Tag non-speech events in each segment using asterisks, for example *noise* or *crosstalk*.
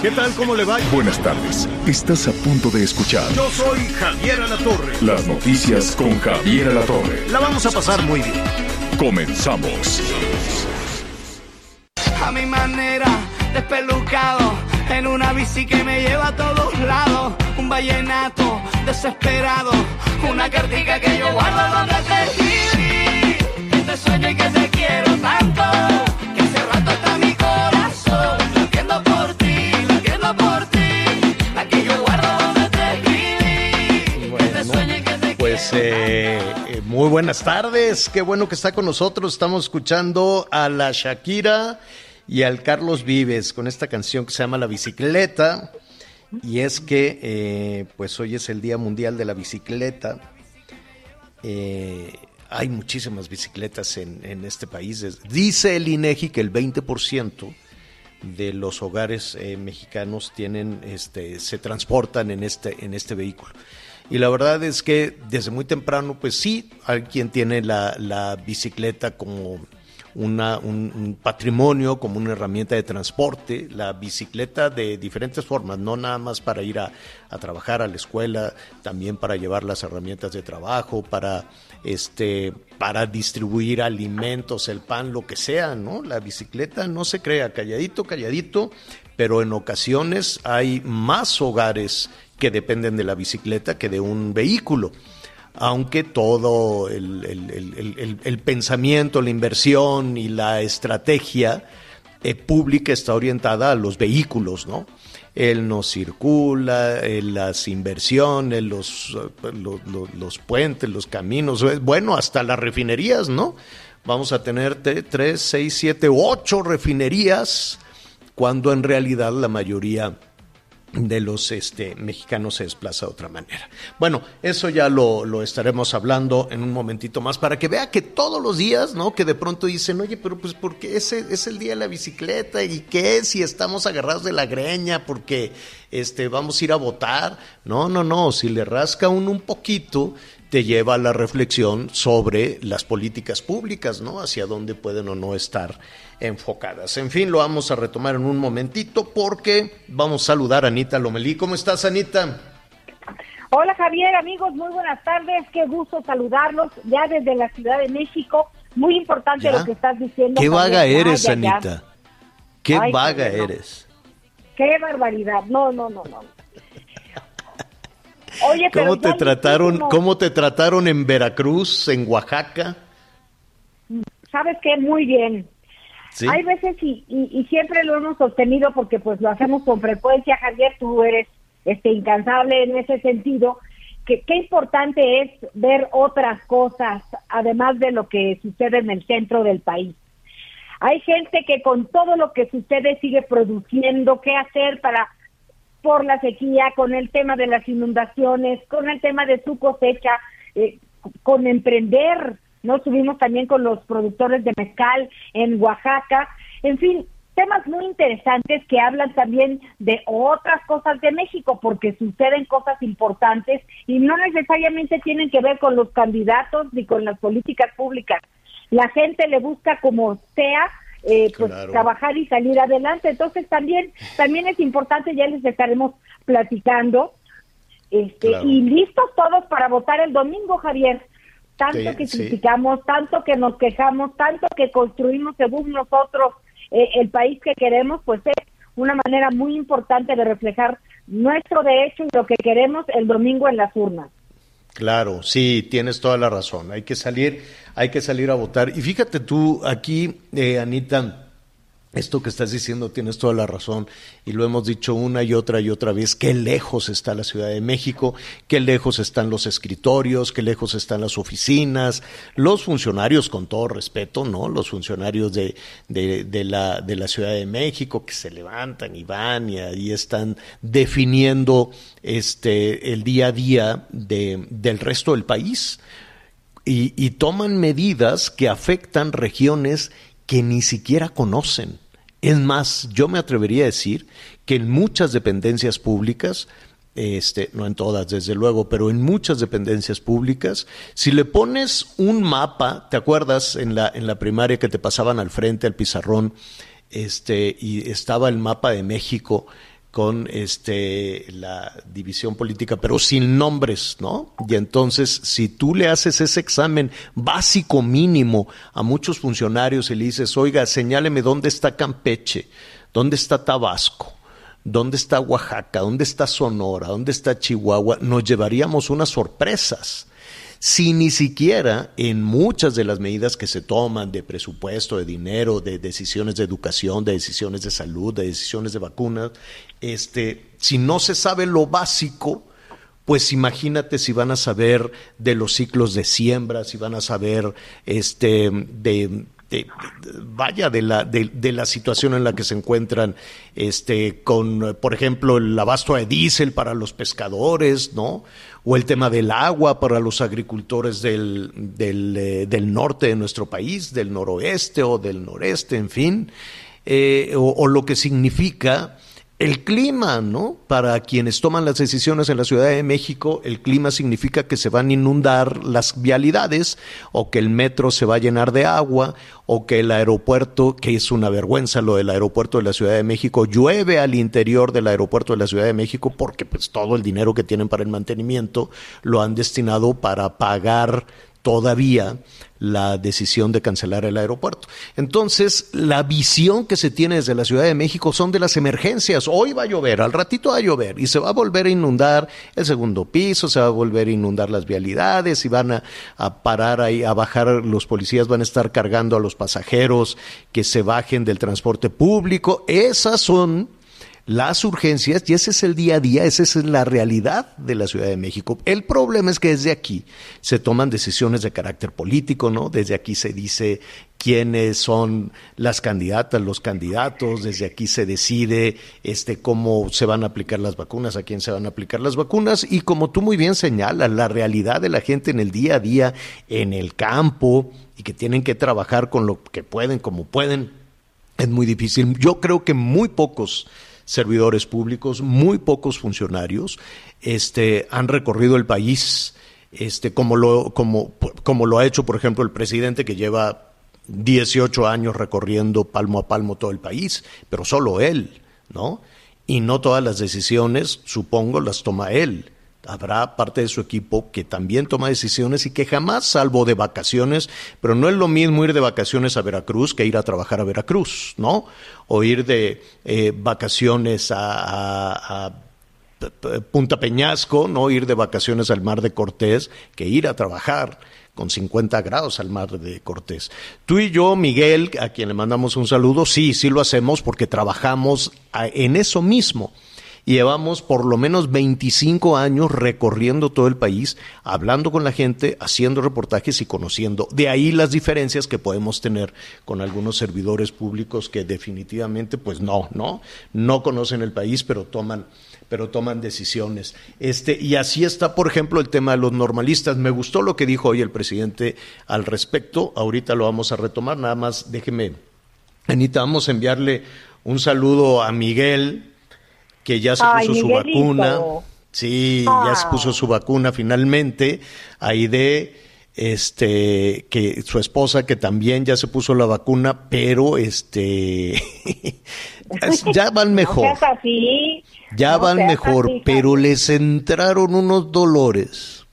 ¿Qué tal? ¿Cómo le va? Buenas tardes. Estás a punto de escuchar Yo soy Javier Alatorre. las noticias con Javier Alatorre. La vamos a pasar muy bien. Comenzamos. a mi manera, despelucado, en una bici que me lleva a todos lados, un vallenato desesperado, una cartica que yo guardo donde te escribí, que te sueño y que te quiero tanto, Eh, muy buenas tardes. Qué bueno que está con nosotros. Estamos escuchando a la Shakira y al Carlos Vives con esta canción que se llama La Bicicleta. Y es que, eh, pues hoy es el Día Mundial de la Bicicleta. Eh, hay muchísimas bicicletas en, este país. Dice el INEGI que el 20% de los hogares mexicanos tienen, este, se transportan en este, en este vehículo. Y la verdad es que desde muy temprano, pues sí, hay quien tiene la, la bicicleta como una, un, un patrimonio, como una herramienta de transporte, la bicicleta de diferentes formas, no nada más para ir a, a trabajar a la escuela, también para llevar las herramientas de trabajo, para este para distribuir alimentos, el pan, lo que sea, ¿no? La bicicleta no se crea calladito, calladito, pero en ocasiones hay más hogares que dependen de la bicicleta que de un vehículo aunque todo el, el- el- pensamiento, la inversión y la estrategia eh, pública está orientada a los vehículos, ¿no? Él no circula, eh, las inversiones, los, eh, lo- lo- los puentes, los caminos, eh, bueno, hasta las refinerías, ¿no? Vamos a tener te- tres, seis, siete, ocho refinerías, cuando en realidad la mayoría de los este, mexicanos se desplaza de otra manera. Bueno, eso ya lo, lo estaremos hablando en un momentito más para que vea que todos los días, ¿no? Que de pronto dicen, oye, pero pues porque ese es el día de la bicicleta y qué si estamos agarrados de la greña porque este, vamos a ir a votar. No, no, no, si le rasca uno un poquito, te lleva a la reflexión sobre las políticas públicas, ¿no? Hacia dónde pueden o no estar enfocadas. En fin, lo vamos a retomar en un momentito porque vamos a saludar a Anita Lomelí. ¿Cómo estás, Anita? Hola Javier, amigos, muy buenas tardes. Qué gusto saludarlos ya desde la Ciudad de México. Muy importante ¿Ya? lo que estás diciendo. Qué Javier. vaga eres, Ay. Anita. Qué Ay, vaga no. eres. Qué barbaridad. No, no, no, no. Oye, pero ¿Cómo te trataron, cómo te trataron en Veracruz, en Oaxaca? ¿Sabes qué? Muy bien. ¿Sí? Hay veces y, y, y siempre lo hemos sostenido porque pues lo hacemos con frecuencia, Javier, tú eres este incansable en ese sentido, que qué importante es ver otras cosas además de lo que sucede en el centro del país. Hay gente que con todo lo que sucede sigue produciendo qué hacer para por la sequía, con el tema de las inundaciones, con el tema de su cosecha, eh, con emprender, ¿no? Estuvimos también con los productores de mezcal en Oaxaca, en fin, temas muy interesantes que hablan también de otras cosas de México, porque suceden cosas importantes y no necesariamente tienen que ver con los candidatos ni con las políticas públicas. La gente le busca como sea eh, pues Claro. trabajar y salir adelante. Entonces también también es importante, ya les estaremos platicando. Este, Claro. y listos todos para votar el domingo, Javier. Tanto Sí, que sí. criticamos, tanto que nos quejamos, tanto que construimos según nosotros eh, el país que queremos, pues es una manera muy importante de reflejar nuestro derecho y lo que queremos el domingo en las urnas. Claro, sí, tienes toda la razón. Hay que salir, hay que salir a votar. Y fíjate tú aquí, eh, Anita, esto que estás diciendo tienes toda la razón y lo hemos dicho una y otra y otra vez, qué lejos está la Ciudad de México, qué lejos están los escritorios, qué lejos están las oficinas, los funcionarios con todo respeto, ¿no? Los funcionarios de, de, la, de la Ciudad de México que se levantan y van y ahí están definiendo este, el día a día de, del resto del país. Y, y toman medidas que afectan regiones que ni siquiera conocen. Es más, yo me atrevería a decir que en muchas dependencias públicas, este, no en todas desde luego, pero en muchas dependencias públicas, si le pones un mapa, ¿te acuerdas en la, en la primaria que te pasaban al frente al pizarrón, este, y estaba el mapa de México con este la división política, pero sin nombres, ¿no? Y entonces, si tú le haces ese examen básico mínimo a muchos funcionarios y le dices, oiga, señáleme dónde está Campeche, dónde está Tabasco, dónde está Oaxaca, dónde está Sonora, dónde está Chihuahua, nos llevaríamos unas sorpresas si ni siquiera en muchas de las medidas que se toman de presupuesto, de dinero, de decisiones de educación, de decisiones de salud, de decisiones de vacunas, este, si no se sabe lo básico, pues imagínate si van a saber de los ciclos de siembra, si van a saber este, de, vaya de la, de, la situación en la que se encuentran este, con, por ejemplo, el abasto de diésel para los pescadores, ¿no? O el tema del agua para los agricultores del, del, eh, del norte de nuestro país, del noroeste o del noreste, en fin, eh, o lo que significa el clima, ¿no? Para quienes toman las decisiones en la Ciudad de México, el clima significa que se van a inundar las vialidades o que el metro se va a llenar de agua o que el aeropuerto, que es una vergüenza lo del aeropuerto de la Ciudad de México, llueve al interior del aeropuerto de la Ciudad de México porque pues todo el dinero que tienen para el mantenimiento lo han destinado para pagar todavía la decisión de cancelar el aeropuerto. Entonces, la visión que se tiene desde la Ciudad de México son de las emergencias. Hoy va a llover, al ratito va a llover y se va a volver a inundar el segundo piso, se va a volver a inundar las vialidades y van a, a parar ahí, a bajar, los policías van a estar cargando a los pasajeros que se bajen del transporte público. Esas son las urgencias y ese es el día a día, esa es la realidad de la Ciudad de México. El problema es que desde aquí se toman decisiones de carácter político, ¿no? Desde aquí se dice quiénes son las candidatas, los candidatos, desde aquí se decide este cómo se van a aplicar las vacunas, a quién se van a aplicar las vacunas y como tú muy bien señalas, la realidad de la gente en el día a día en el campo y que tienen que trabajar con lo que pueden, como pueden, es muy difícil. Yo creo que muy pocos servidores públicos, muy pocos funcionarios, este, han recorrido el país, este, como lo, como, como lo ha hecho, por ejemplo, el presidente que lleva 18 años recorriendo palmo a palmo todo el país, pero solo él, ¿no? Y no todas las decisiones, supongo, las toma él habrá parte de su equipo que también toma decisiones y que jamás, salvo de vacaciones, pero no es lo mismo ir de vacaciones a Veracruz que ir a trabajar a Veracruz, ¿no? O ir de eh, vacaciones a, Punta Peñasco, no ir de vacaciones al Mar de Cortés, que ir a trabajar con 50 grados al mar de Cortés. Tú y yo, Miguel, a quien le mandamos un saludo, sí, sí lo hacemos porque trabajamos en eso mismo llevamos por lo menos 25 años recorriendo todo el país, hablando con la gente, haciendo reportajes y conociendo. De ahí las diferencias que podemos tener con algunos servidores públicos que definitivamente, pues no, no, no conocen el país, pero toman pero toman decisiones. Este, y así está, por ejemplo, el tema de los normalistas. Me gustó lo que dijo hoy el presidente al respecto. Ahorita lo vamos a retomar. Nada más déjeme, Anita, vamos a enviarle un saludo a Miguel, que ya se puso su vacuna. Sí, ya se puso su vacuna finalmente. Aide, este, que su esposa que también ya se puso la vacuna, pero este, *laughs* ya van mejor. Ya van mejor, pero les entraron unos dolores.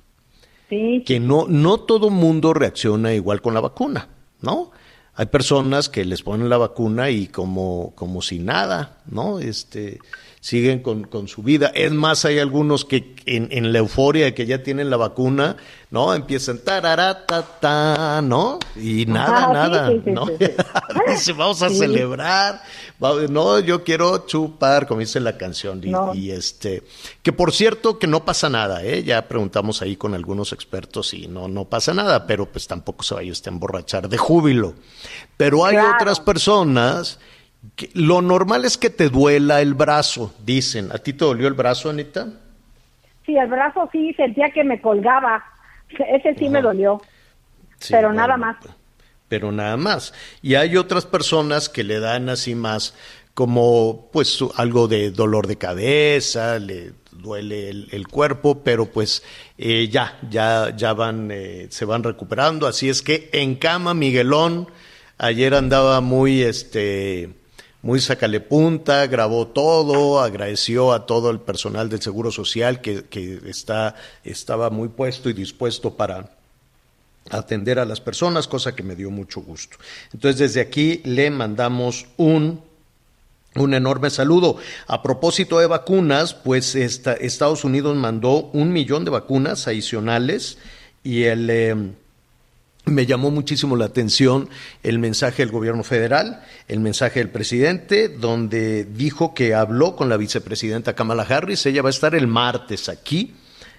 Que no, no todo mundo reacciona igual con la vacuna, ¿no? Hay personas que les ponen la vacuna y como, como si nada, ¿no? Este, siguen con, con, su vida. Es más, hay algunos que en, en, la euforia de que ya tienen la vacuna, ¿no? Empiezan ta, ¿no? Y nada, nada, ¿no? *laughs* dice, vamos a celebrar, no, yo quiero chupar, como dice la canción. Y, este, que por cierto, que no pasa nada, ¿eh? Ya preguntamos ahí con algunos expertos y no, no pasa nada, pero pues tampoco se vaya usted a emborrachar de júbilo. Pero hay otras personas lo normal es que te duela el brazo, dicen. ¿A ti te dolió el brazo, Anita? Sí, el brazo sí, sentía que me colgaba. Ese sí me dolió. pero nada más. Pero nada más. Y hay otras personas que le dan así más como pues algo de dolor de cabeza, le duele el, cuerpo, pero pues eh, ya, ya, ya van, eh, se van recuperando. Así es que en cama, Miguelón, ayer andaba muy, este, muy sacale punta, grabó todo, agradeció a todo el personal del Seguro Social que, que está, estaba muy puesto y dispuesto para atender a las personas, cosa que me dio mucho gusto. Entonces, desde aquí le mandamos un un enorme saludo. A propósito de vacunas, pues Estados Unidos mandó un millón de vacunas adicionales y el, em, me llamó muchísimo la atención el mensaje del gobierno federal, el mensaje del presidente, donde dijo que habló con la vicepresidenta Kamala Harris. Ella va a estar el martes aquí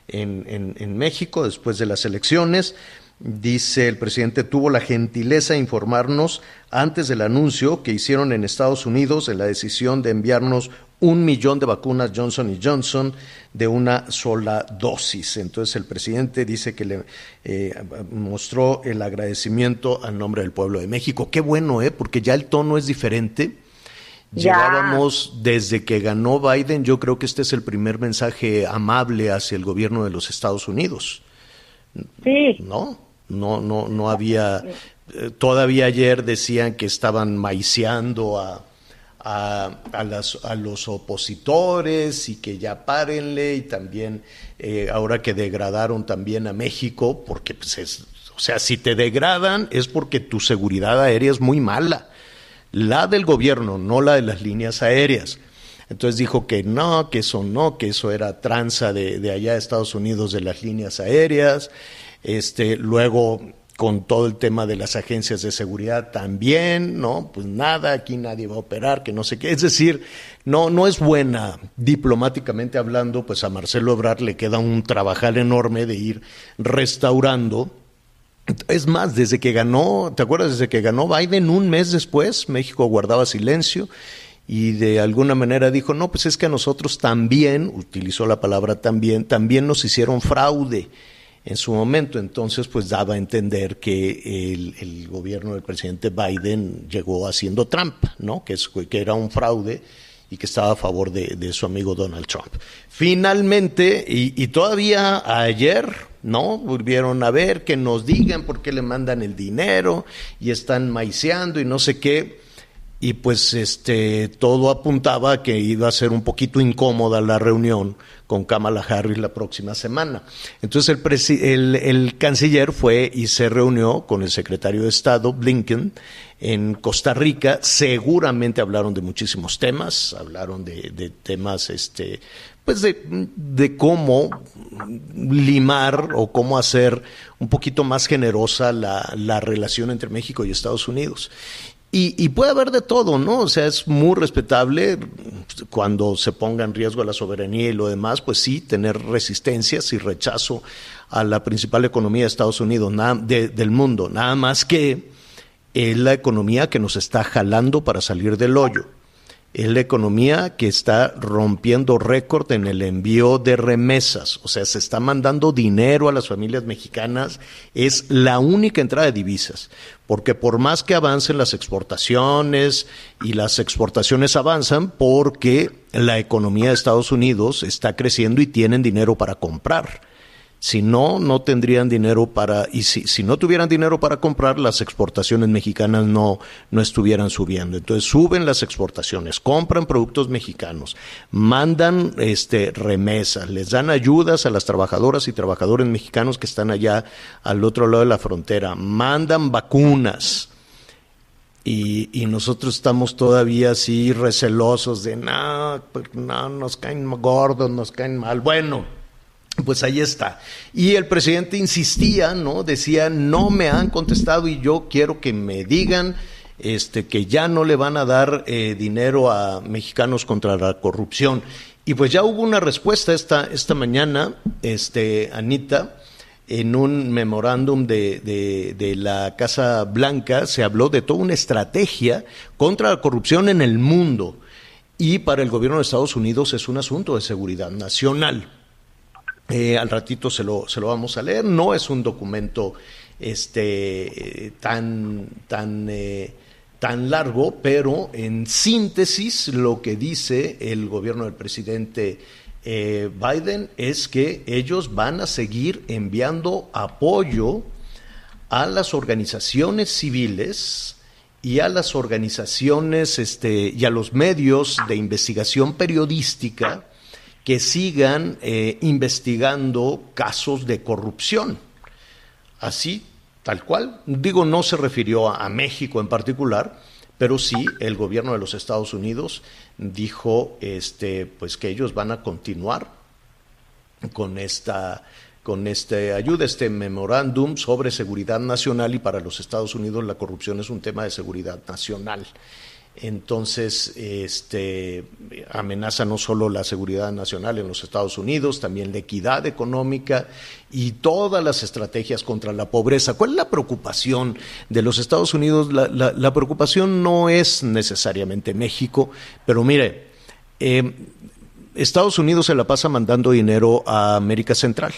en, en, México después de las elecciones. Dice el presidente, tuvo la gentileza de informarnos antes del anuncio que hicieron en Estados Unidos de la decisión de enviarnos un millón de vacunas Johnson Johnson de una sola dosis. Entonces el presidente dice que le eh, mostró el agradecimiento al nombre del pueblo de México. Qué bueno, ¿eh? Porque ya el tono es diferente. Llegábamos desde que ganó Biden, yo creo que este es el primer mensaje amable hacia el gobierno de los Estados Unidos. Sí. ¿No? No, no, no había. Eh, todavía ayer decían que estaban maiciando a, a, las, a, los opositores y que ya párenle y también eh, ahora que degradaron también a México, porque pues es, o sea, si te degradan es porque tu seguridad aérea es muy mala, la del gobierno, no la de las líneas aéreas. Entonces dijo que no, que eso no, que eso era tranza de, de allá de Estados Unidos de las líneas aéreas. Este, luego con todo el tema de las agencias de seguridad también, ¿no? Pues nada, aquí nadie va a operar, que no sé qué. Es decir, no, no es buena diplomáticamente hablando, pues a Marcelo Ebrard le queda un trabajal enorme de ir restaurando. Es más, desde que ganó, ¿te acuerdas? Desde que ganó Biden, un mes después, México guardaba silencio y de alguna manera dijo, no, pues es que a nosotros también, utilizó la palabra también, también nos hicieron fraude en su momento. Entonces, pues daba a entender que el, gobierno del presidente Biden llegó haciendo trampa, ¿no? Que, era un fraude y que estaba a favor de, su amigo Donald Trump. Finalmente, y, todavía ayer, ¿no? Volvieron a ver que nos digan por qué le mandan el dinero y están maiceando y no sé qué. Y pues este todo apuntaba a que iba a ser un poquito incómoda la reunión con Kamala Harris la próxima semana. Entonces el, el, canciller fue y se reunió con el secretario de Estado, Blinken, en Costa Rica. Seguramente hablaron de muchísimos temas, hablaron de, temas, este, pues de, de, cómo limar o cómo hacer un poquito más generosa la, la relación entre México y Estados Unidos. Y, puede haber de todo, ¿no? O sea, es muy respetable cuando se ponga en riesgo la soberanía y lo demás, pues sí, tener resistencias y rechazo a la principal economía de Estados Unidos, del mundo. Nada más que es la economía que nos está jalando para salir del hoyo es la economía que está rompiendo récord en el envío de remesas, o sea, se está mandando dinero a las familias mexicanas, es la única entrada de divisas, porque por más que avancen las exportaciones y las exportaciones avanzan porque la economía de Estados Unidos está creciendo y tienen dinero para comprar. Si no, no tendrían dinero para, y si, si no tuvieran dinero para comprar, las exportaciones mexicanas no, no estuvieran subiendo. Entonces suben las exportaciones, compran productos mexicanos, mandan este, remesas, les dan ayudas a las trabajadoras y trabajadores mexicanos que están allá al otro lado de la frontera, mandan vacunas Y, y, nosotros estamos todavía así recelosos de no, pues, no, nos caen gordos, nos caen mal. Bueno, pues ahí está. Y el presidente insistía, ¿no? Decía, no me han contestado y yo quiero que me digan este, que ya no le van a dar eh, dinero a mexicanos contra la corrupción. Y pues ya hubo una respuesta esta, esta mañana, este, Anita, en un memorándum de, de, la Casa Blanca se habló de toda una estrategia contra la corrupción en el mundo. Y para el gobierno de Estados Unidos es un asunto de seguridad nacional. Eh, al ratito se lo, se lo vamos a leer. No es un documento este, tan, tan, eh, tan largo, pero en síntesis lo que dice el gobierno del presidente eh, Biden es que ellos van a seguir enviando apoyo a las organizaciones civiles y a las organizaciones este, y a los medios de investigación periodística que sigan eh, investigando casos de corrupción. Así, tal cual. Digo, no se refirió a, México en particular, pero sí el gobierno de los Estados Unidos dijo este, pues que ellos van a continuar con esta con este ayuda, este memorándum sobre seguridad nacional y para los Estados Unidos la corrupción es un tema de seguridad nacional. Entonces, este, amenaza no solo la seguridad nacional en los Estados Unidos, también la equidad económica y todas las estrategias contra la pobreza. ¿Cuál es la preocupación de los Estados Unidos? La, preocupación no es necesariamente México, pero mire, eh, Estados Unidos se la pasa mandando dinero a América Central.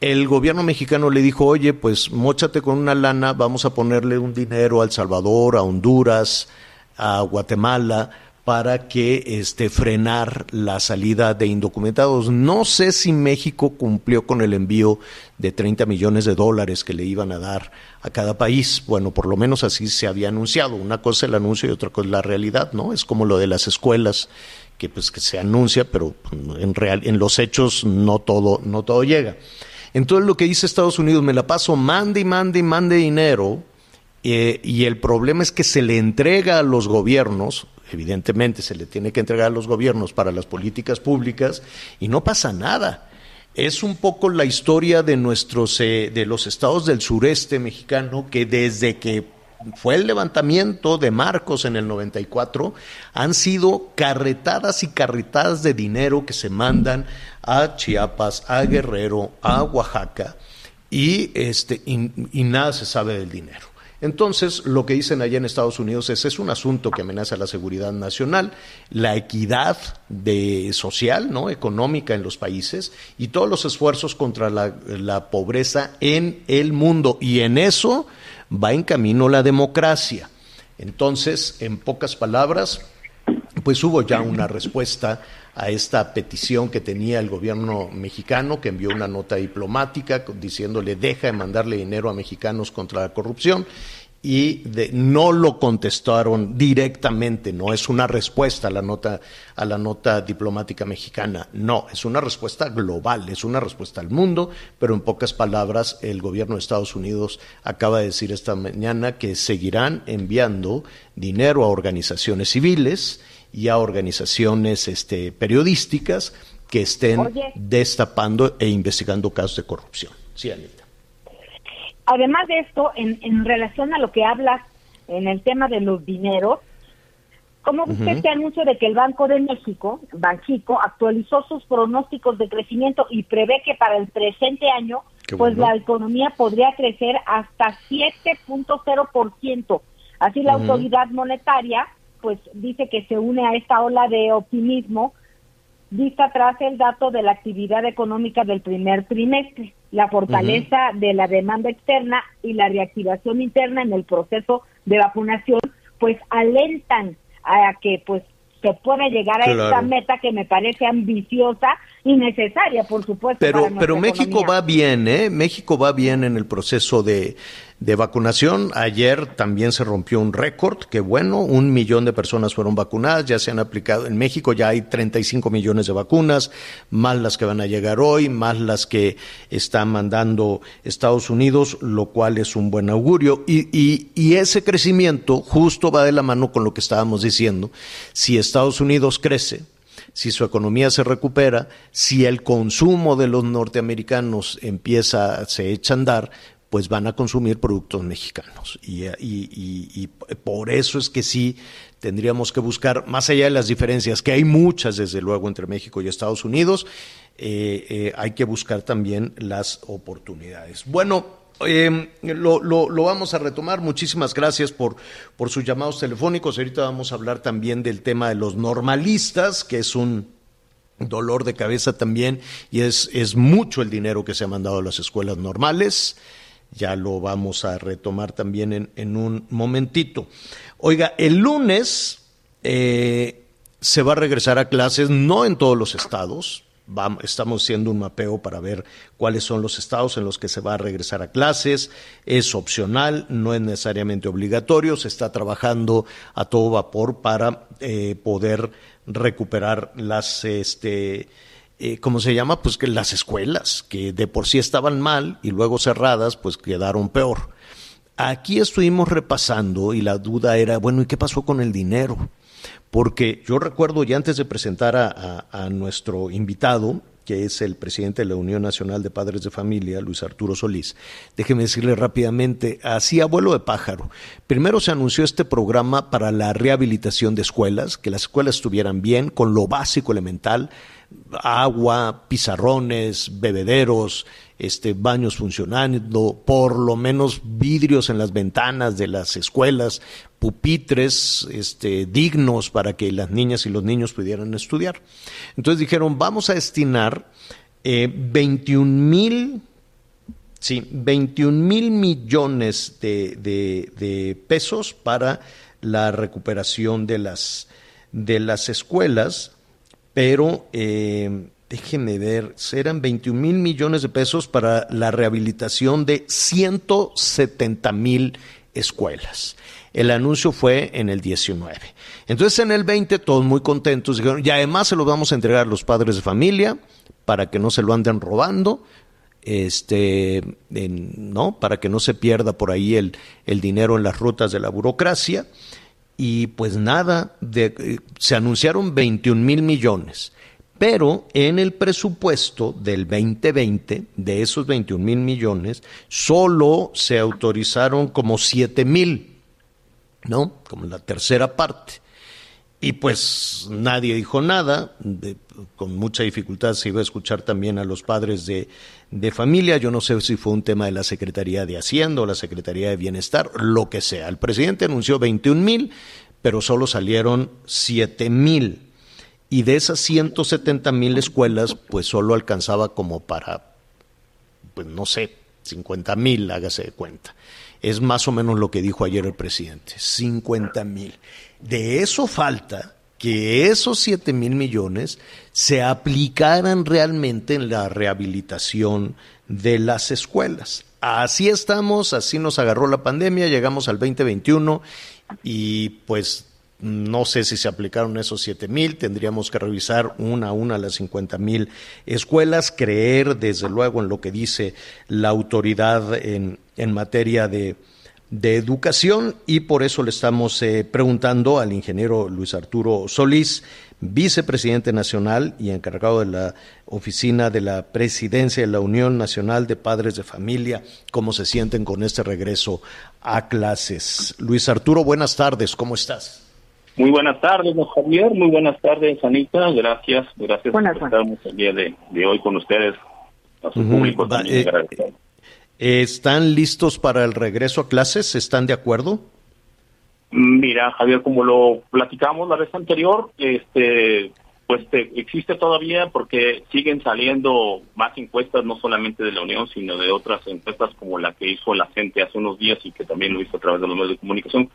El gobierno mexicano le dijo, oye, pues mochate con una lana, vamos a ponerle un dinero a El Salvador, a Honduras, a Guatemala para que este, frenar la salida de indocumentados. No sé si México cumplió con el envío de 30 millones de dólares que le iban a dar a cada país. Bueno, por lo menos así se había anunciado. Una cosa es el anuncio y otra cosa es la realidad, ¿no? Es como lo de las escuelas que pues que se anuncia, pero en real en los hechos no todo no todo llega. Entonces lo que dice Estados Unidos, me la paso mande y mande y mande dinero eh, y el problema es que se le entrega a los gobiernos, evidentemente se le tiene que entregar a los gobiernos para las políticas públicas y no pasa nada. Es un poco la historia de nuestros eh, de los estados del sureste mexicano que desde que fue el levantamiento de Marcos en el 94, han sido carretadas y carretadas de dinero que se mandan a Chiapas, a Guerrero, a Oaxaca, y, este, y nada se sabe del dinero. Entonces, lo que dicen allá en Estados Unidos es es un asunto que amenaza la seguridad nacional, la equidad de social, ¿no? económica en los países y todos los esfuerzos contra la, la pobreza en el mundo y en eso va en camino la democracia. Entonces, en pocas palabras, pues hubo ya una respuesta a esta petición que tenía el gobierno mexicano, que envió una nota diplomática diciéndole deja de mandarle dinero a mexicanos contra la corrupción y no lo contestaron directamente, no es una respuesta a la nota a la nota diplomática mexicana, no, es una respuesta global, es una respuesta al mundo, pero en pocas palabras el gobierno de Estados Unidos acaba de decir esta mañana que seguirán enviando dinero a organizaciones civiles y a organizaciones este, periodísticas que estén destapando e investigando casos de corrupción. Sí, Anita. Además de esto, en, en relación a lo que hablas en el tema de los dineros, ¿cómo usted este anuncio de que el Banco de México, Banxico, actualizó sus pronósticos de crecimiento y prevé que para el presente año, pues la economía podría crecer hasta 7.0%? Así la autoridad monetaria, pues dice que se une a esta ola de optimismo vista tras el dato de la actividad económica del primer trimestre, la fortaleza de la demanda externa y la reactivación interna en el proceso de vacunación, pues alentan a que pues se pueda llegar a esta meta que me parece ambiciosa y necesaria, por supuesto. Pero, pero México va bien, ¿eh? México va bien en el proceso de, de vacunación. Ayer también se rompió un récord, que bueno, un millón de personas fueron vacunadas, ya se han aplicado. En México ya hay 35 millones de vacunas, más las que van a llegar hoy, más las que está mandando Estados Unidos, lo cual es un buen augurio. Y, y, y ese crecimiento justo va de la mano con lo que estábamos diciendo. Si Estados Unidos crece, si su economía se recupera, si el consumo de los norteamericanos empieza, se echa a andar, pues van a consumir productos mexicanos. Y, por eso es que sí tendríamos que buscar, más allá de las diferencias, que hay muchas desde luego entre México y Estados Unidos, eh, eh, hay que buscar también las oportunidades. Bueno, eh, lo, lo, vamos a retomar. Muchísimas gracias por, por sus llamados telefónicos. Ahorita vamos a hablar también del tema de los normalistas, que es un dolor de cabeza también, y es, es mucho el dinero que se ha mandado a las escuelas normales ya lo vamos a retomar también en, un momentito. Oiga, el lunes eh, se va a regresar a clases, no en todos los estados. estamos haciendo un mapeo para ver cuáles son los estados en los que se va a regresar a clases. Es opcional, no es necesariamente obligatorio. Se está trabajando a todo vapor para eh, poder recuperar las este, eh, ¿cómo se llama? Pues que las escuelas, que de por sí estaban mal y luego cerradas, pues quedaron peor. Aquí estuvimos repasando y la duda era, bueno, ¿y qué pasó con el dinero? Porque yo recuerdo ya antes de presentar a nuestro invitado, que es el presidente de la Unión Nacional de Padres de Familia, Luis Arturo Solís. Déjeme decirle rápidamente, así a vuelo de pájaro. Primero se anunció este programa para la rehabilitación de escuelas, que las escuelas estuvieran bien, con lo básico elemental, agua, pizarrones, bebederos, este, baños funcionando, por lo menos vidrios en las ventanas de las escuelas, pupitres este, dignos para que las niñas y los niños pudieran estudiar. Entonces dijeron, vamos a destinar eh, 21 mil sí, 21 mil millones de, de, pesos para la recuperación de las, de las escuelas, pero eh, déjenme ver, serán 21 mil millones de pesos para la rehabilitación de 170 mil escuelas. El anuncio fue en el 19. Entonces en el 20 todos muy contentos dijeron, y además se lo vamos a entregar a los padres de familia para que no se lo anden robando, este, ¿no? Para que no se pierda por ahí el, el dinero en las rutas de la burocracia. Y pues nada, de, se anunciaron 21 mil millones pero en el presupuesto del 2020, de esos 21 mil millones, solo se autorizaron como 7 mil, ¿no? Como la tercera parte. Y pues nadie dijo nada, con mucha dificultad se iba a escuchar también a los padres de, de, familia, yo no sé si fue un tema de la Secretaría de Hacienda o la Secretaría de Bienestar, lo que sea. El presidente anunció 21 mil, pero solo salieron 7 mil y de esas 170 mil escuelas, pues solo alcanzaba como para, pues no sé, 50 mil, hágase de cuenta. Es más o menos lo que dijo ayer el presidente, 50 mil. De eso falta que esos 7 mil millones se aplicaran realmente en la rehabilitación de las escuelas. Así estamos, así nos agarró la pandemia, llegamos al 2021 y pues no sé si se aplicaron esos siete mil, tendríamos que revisar una a una las cincuenta mil escuelas, creer desde luego en lo que dice la autoridad en, en materia de, de, educación y por eso le estamos eh, preguntando al ingeniero Luis Arturo Solís, vicepresidente nacional y encargado de la oficina de la presidencia de la Unión Nacional de Padres de Familia, cómo se sienten con este regreso a clases. Luis Arturo, buenas tardes, ¿cómo estás? Muy buenas tardes, don Javier. Muy buenas tardes, Anita. Gracias, gracias por estar el día de, hoy con ustedes. A su público también. Eh, ¿Están listos para el regreso a clases? ¿Están de acuerdo? Mira, Javier, como lo platicamos la vez anterior, este, pues existe todavía porque siguen saliendo más encuestas, no solamente de la Unión, sino de otras encuestas como la que hizo la gente hace unos días y que también lo hizo a través de los medios de comunicación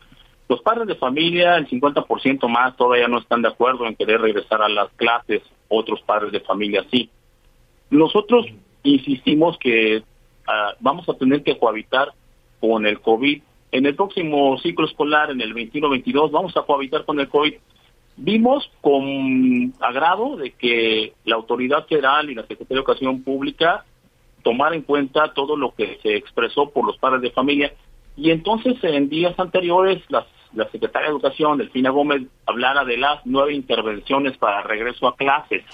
los padres de familia, el 50% más, todavía no están de acuerdo en querer regresar a las clases, otros padres de familia sí. Nosotros insistimos que ah, vamos a tener que cohabitar con el COVID. En el próximo ciclo escolar, en el 21-22, vamos a cohabitar con el COVID. Vimos con agrado de que la autoridad federal y la Secretaría de Educación Pública tomar en cuenta todo lo que se expresó por los padres de familia. Y entonces en días anteriores las, la Secretaria de Educación, Delfina Gómez, hablara de las nueve intervenciones para regreso a clases.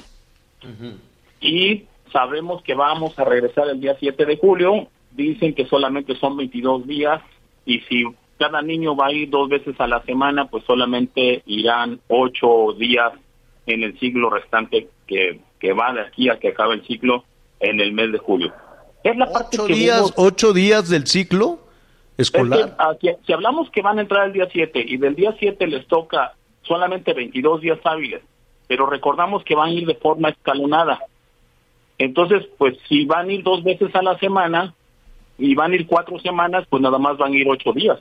Y sabemos que vamos a regresar el día 7 de julio. Dicen que solamente son 22 días y si cada niño va a ir dos veces a la semana, pues solamente irán ocho días en el ciclo restante que, que va de aquí a que acabe el ciclo en el mes de julio. Es la parte ¿Ocho, días, ¿Ocho días del ciclo escolar? Es que, si hablamos que van a entrar el día 7 y del día 7 les toca solamente 22 días hábiles, pero recordamos que van a ir de forma escalonada. Entonces, pues si van a ir dos veces a la semana y van a ir cuatro semanas, pues nada más van a ir ocho días.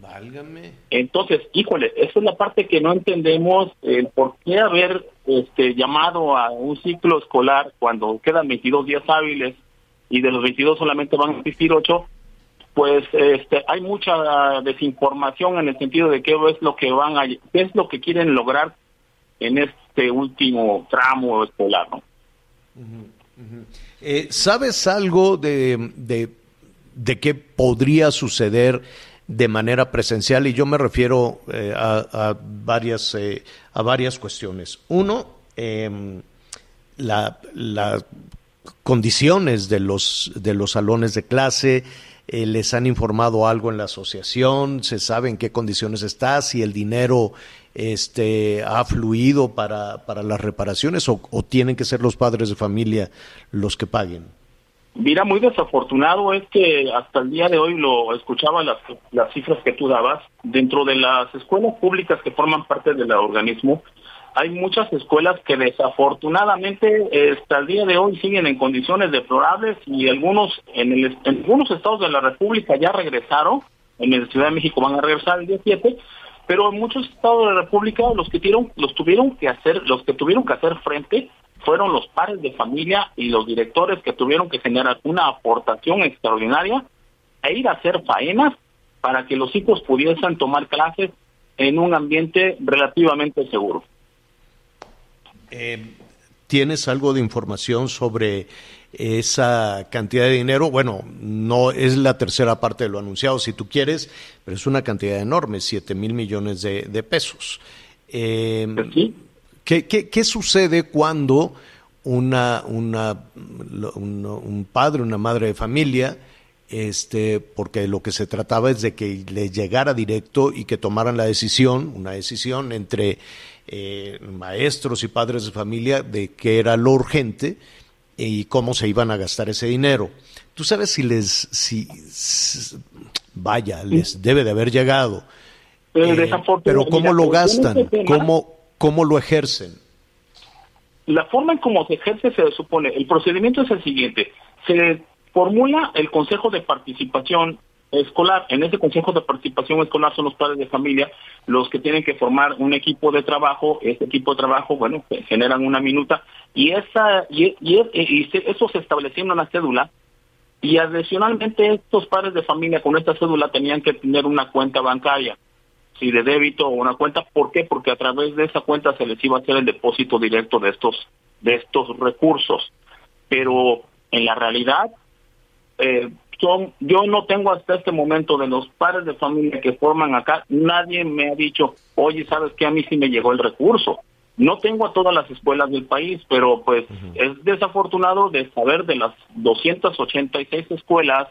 Válgame. Entonces, híjole, esa es la parte que no entendemos, el por qué haber este, llamado a un ciclo escolar cuando quedan 22 días hábiles y de los 22 solamente van a existir 8, pues este, hay mucha desinformación en el sentido de qué es lo que van a, qué es lo que quieren lograr en este último tramo escolar. Eh, ¿Sabes algo de, de, qué podría suceder de manera presencial y yo me refiero eh, a, varias, eh, a varias cuestiones. Uno, eh, las condiciones de los, de los salones de clase, eh, les han informado algo en la asociación, se sabe en qué condiciones está, si el dinero este, ha fluido para, para las reparaciones o, tienen que ser los padres de familia los que paguen. Mira, muy desafortunado es que hasta el día de hoy lo escuchaba las, las cifras que tú dabas. Dentro de las escuelas públicas que forman parte del organismo, hay muchas escuelas que desafortunadamente hasta el día de hoy siguen en condiciones deplorables y algunos en, el, algunos estados de la República ya regresaron. En la Ciudad de México van a regresar el día 7, pero en muchos estados de la República los que tuvieron, los tuvieron que hacer, los que tuvieron que hacer frente fueron los padres de familia y los directores que tuvieron que generar una aportación extraordinaria e ir a hacer faenas para que los hijos pudiesen tomar clases en un ambiente relativamente seguro. Eh, ¿Tienes algo de información sobre esa cantidad de dinero? Bueno, no es la tercera parte de lo anunciado, si tú quieres, pero es una cantidad enorme, 7 mil millones de, de pesos. Eh, ¿Sí? ¿Qué, qué, qué sucede cuando una, una, un, un, padre, una madre de familia, este, porque lo que se trataba es de que le llegara directo y que tomaran la decisión, una decisión entre eh, maestros y padres de familia de qué era lo urgente y cómo se iban a gastar ese dinero. Tú sabes si les, si, vaya, les debe de haber llegado. Eh, pero cómo lo gastan, cómo, cómo lo ejercen. La forma en cómo se ejerce se supone, el procedimiento es el siguiente, se formula el Consejo de Participación Escolar. En ese Consejo de Participación Escolar son los padres de familia los que tienen que formar un equipo de trabajo. Ese equipo de trabajo, bueno, pues, generan una minuta y esa y, y, y eso se establecía en una cédula y adicionalmente estos padres de familia con esta cédula tenían que tener una cuenta bancaria si de débito o una cuenta. ¿Por qué? Porque a través de esa cuenta se les iba a hacer el depósito directo de estos, de estos recursos. Pero en la realidad, eh, son, yo no tengo hasta este momento de los padres de familia que forman acá, nadie me ha dicho, oye, ¿sabes qué? A mí sí me llegó el recurso. No tengo a todas las escuelas del país, pero pues uh -huh. es desafortunado de saber de las 286 escuelas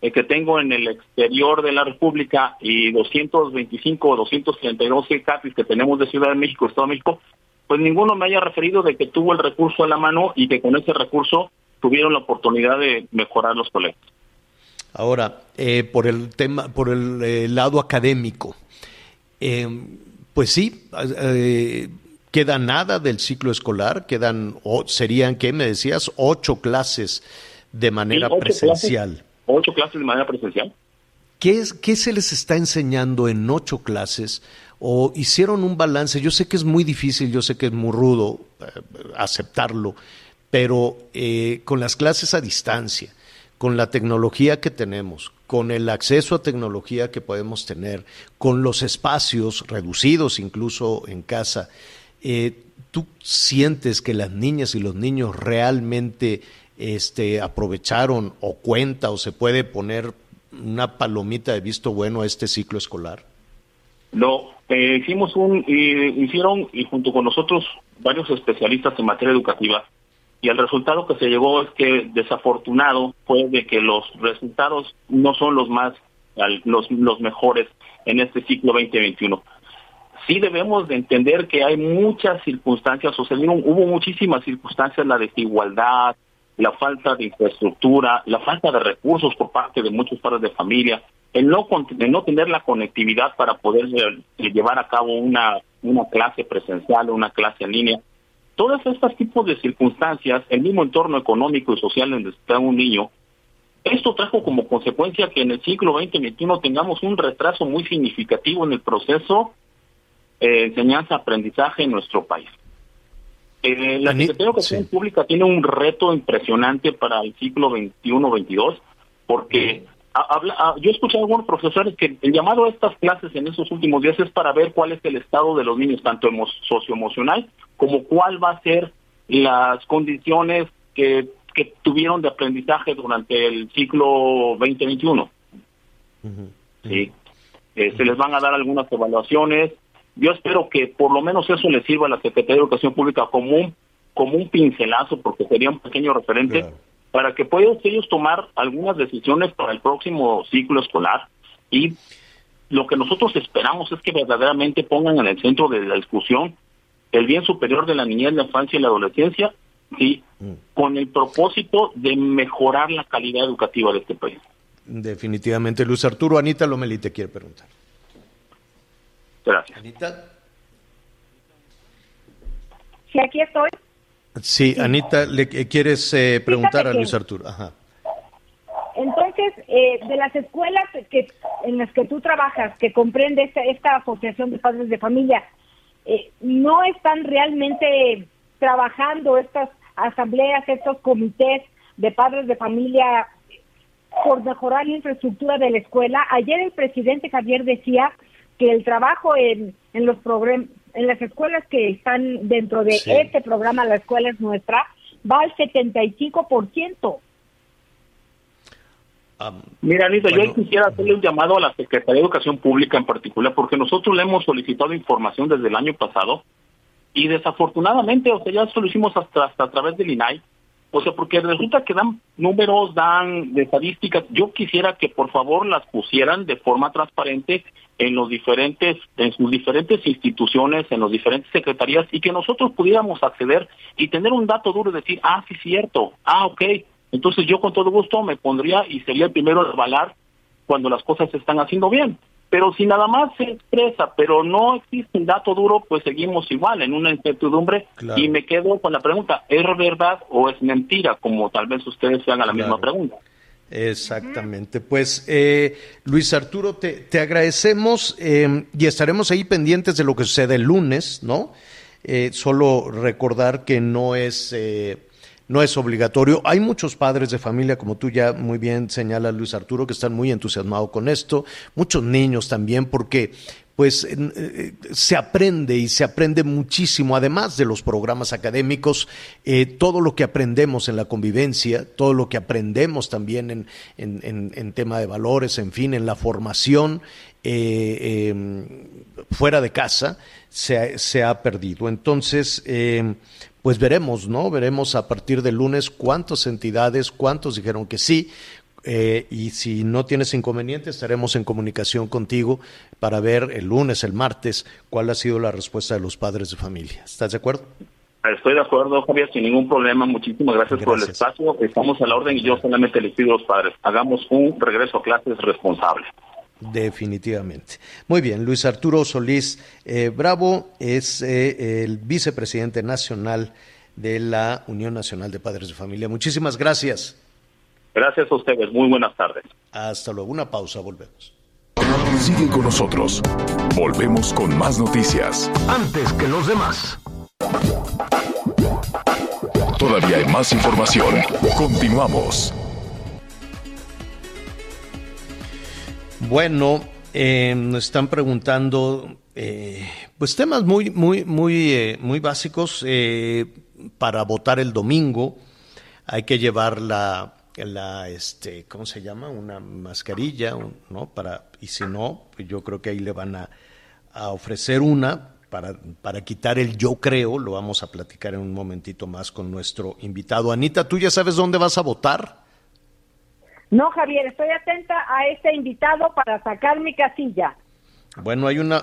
eh, que tengo en el exterior de la República y 225 o 232 CAPIS que tenemos de Ciudad de México, Estado de México, pues ninguno me haya referido de que tuvo el recurso a la mano y que con ese recurso tuvieron la oportunidad de mejorar los colegios. Ahora, eh, por el tema, por el eh, lado académico, eh, pues sí, eh, queda nada del ciclo escolar, quedan, o, serían, ¿qué me decías? Ocho clases de manera Sí, ocho presencial. clases. Ocho clases de manera presencial. ¿Qué, es, ¿Qué se les está enseñando en ocho clases? ¿O hicieron un balance? Yo sé que es muy difícil, yo sé que es muy rudo eh, aceptarlo, pero eh, con las clases a distancia, con la tecnología que tenemos, con el acceso a tecnología que podemos tener, con los espacios reducidos incluso en casa, eh, ¿tú sientes que las niñas y los niños realmente este, aprovecharon o cuenta o se puede poner una palomita de visto bueno a este ciclo escolar? No, eh, hicimos un, hicieron y junto con nosotros varios especialistas en materia educativa y el resultado que se llegó es que desafortunado fue de que los resultados no son los más los, los mejores en este ciclo 2021. Sí debemos de entender que hay muchas circunstancias, sucedieron, hubo muchísimas circunstancias, la desigualdad, la falta de infraestructura, la falta de recursos por parte de muchos padres de familia, el no, no tener la conectividad para poder eh, llevar a cabo una, una clase presencial o una clase en línea. Todos estos tipos de circunstancias, el mismo entorno económico y social en el que está un niño, esto trajo como consecuencia que en el siglo 2021 tengamos un retraso muy significativo en el proceso de enseñanza-aprendizaje en nuestro país. Eh, la Secretaría de Educación Pública tiene un reto impresionante para el siglo 21-22 porque habla, yo he escuchado a algunos profesores que el llamado a estas clases en esos últimos días es para ver cuál es el estado de los niños, tanto socioemocional como cuál va a ser las condiciones que, que tuvieron de aprendizaje durante el ciclo 2021. ¿Sí? Eh, se les van a dar algunas evaluaciones, yo espero que por lo menos eso le sirva a la Secretaría de Educación Pública como un, como un pincelazo, porque sería un pequeño referente, para que puedan ellos tomar algunas decisiones para el próximo ciclo escolar. Y lo que nosotros esperamos es que verdaderamente pongan en el centro de la discusión el bien superior de la niñez, la infancia y la adolescencia, ¿sí? Con el propósito de mejorar la calidad educativa de este país. Definitivamente, Luis Arturo. Anita Lomeli te quiere preguntar. Gracias. Anita. Sí, aquí estoy. Sí, Anita, ¿le quieres eh, preguntar a Luis Arturo? Ajá. Entonces, eh, de las escuelas que en las que tú trabajas, que comprende esta, asociación de padres de familia, eh, ¿no están realmente trabajando estas asambleas, estos comités de padres de familia por mejorar la infraestructura de la escuela? Ayer el presidente Javier decía que el trabajo en, en los programas, en las escuelas que están dentro de este programa, la escuela es nuestra, va al 75%. Um, Mira, Anita, yo quisiera hacerle un llamado a la Secretaría de Educación Pública en particular, porque nosotros le hemos solicitado información desde el año pasado y desafortunadamente, o sea, ya eso lo hicimos hasta, hasta a través del INAI, o sea, porque resulta que dan números, dan de estadísticas. Yo quisiera que por favor las pusieran de forma transparente en los diferentes, en sus diferentes instituciones, en las diferentes secretarías, y que nosotros pudiéramos acceder y tener un dato duro y decir, ah, sí, cierto, ah, ok. Entonces yo con todo gusto me pondría y sería el primero a avalar cuando las cosas se están haciendo bien. Pero si nada más se expresa, pero no existe un dato duro, pues seguimos igual en una incertidumbre y me quedo con la pregunta, ¿es verdad o es mentira? Como tal vez ustedes se hagan la misma pregunta. Exactamente. Pues eh, Luis Arturo, te, agradecemos eh, y estaremos ahí pendientes de lo que sucede el lunes, ¿no? Eh, solo recordar que no es no es obligatorio. Hay muchos padres de familia, como tú ya muy bien señala Luis Arturo, que están muy entusiasmados con esto, muchos niños también, porque pues eh, se aprende y se aprende muchísimo, además de los programas académicos, eh, todo lo que aprendemos en la convivencia, todo lo que aprendemos también en, en, en, tema de valores, en fin, en la formación eh, em, fuera de casa, se, se, ha perdido. Entonces, em, pues veremos, ¿no? Veremos a partir del lunes cuántas entidades, cuántos dijeron que sí. Eh, y si no tienes inconveniente, estaremos en comunicación contigo para ver el lunes, el martes, cuál ha sido la respuesta de los padres de familia. ¿Estás de acuerdo? Estoy de acuerdo, Javier, sin ningún problema. Muchísimas gracias, por el espacio. Estamos a la orden y yo solamente les pido a los padres, hagamos un regreso a clases responsable. Definitivamente. Muy bien, Luis Arturo Solís eh, Bravo es eh, el vicepresidente nacional de la Unión Nacional de Padres de Familia. Muchísimas gracias. Gracias a ustedes. Muy buenas tardes. Hasta luego. Una pausa. Volvemos. Sigue con nosotros. Volvemos con más noticias. Antes que los demás. Todavía hay más información. Continuamos. Bueno, eh, nos están preguntando eh, pues temas muy, muy, muy, eh, muy básicos eh, para votar el domingo. Hay que llevar la, la, este, ¿cómo se llama? Una mascarilla, ¿no? Para y si no, pues yo creo que ahí le van a, a ofrecer una para, para quitar el yo creo. Lo vamos a platicar en un momentito más con nuestro invitado. Anita, ¿tú ya sabes dónde vas a votar? No, Javier, estoy atenta a este invitado para sacar mi casilla. Bueno, hay una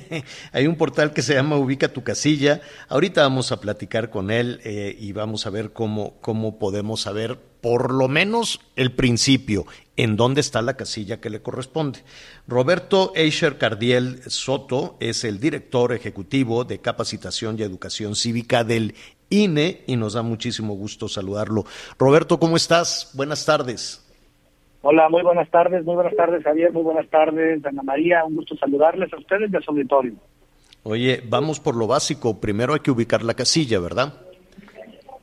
*laughs* hay, un portal que se llama Ubica tu casilla. Ahorita vamos a platicar con él eh, y vamos a ver cómo, cómo podemos saber por lo menos el principio, en dónde está la casilla que le corresponde. Roberto Eicher Cardiel Soto es el director ejecutivo de capacitación y educación cívica del INE y nos da muchísimo gusto saludarlo. Roberto, ¿cómo estás? Buenas tardes. Hola, muy buenas tardes, muy buenas tardes Javier, muy buenas tardes Ana María, un gusto saludarles a ustedes y a su auditorio. Oye, vamos por lo básico, primero hay que ubicar la casilla, ¿verdad?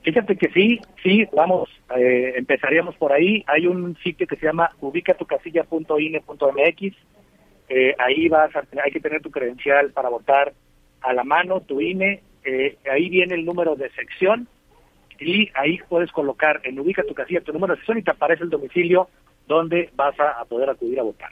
Fíjate que sí, sí, vamos, eh, empezaríamos por ahí, hay un sitio que se llama ubicatucasilla.ine.mx, eh, ahí vas a, hay que tener tu credencial para votar a la mano, tu INE, eh, ahí viene el número de sección y ahí puedes colocar en ubica tu casilla tu número de sección y te aparece el domicilio donde vas a, a poder acudir a votar.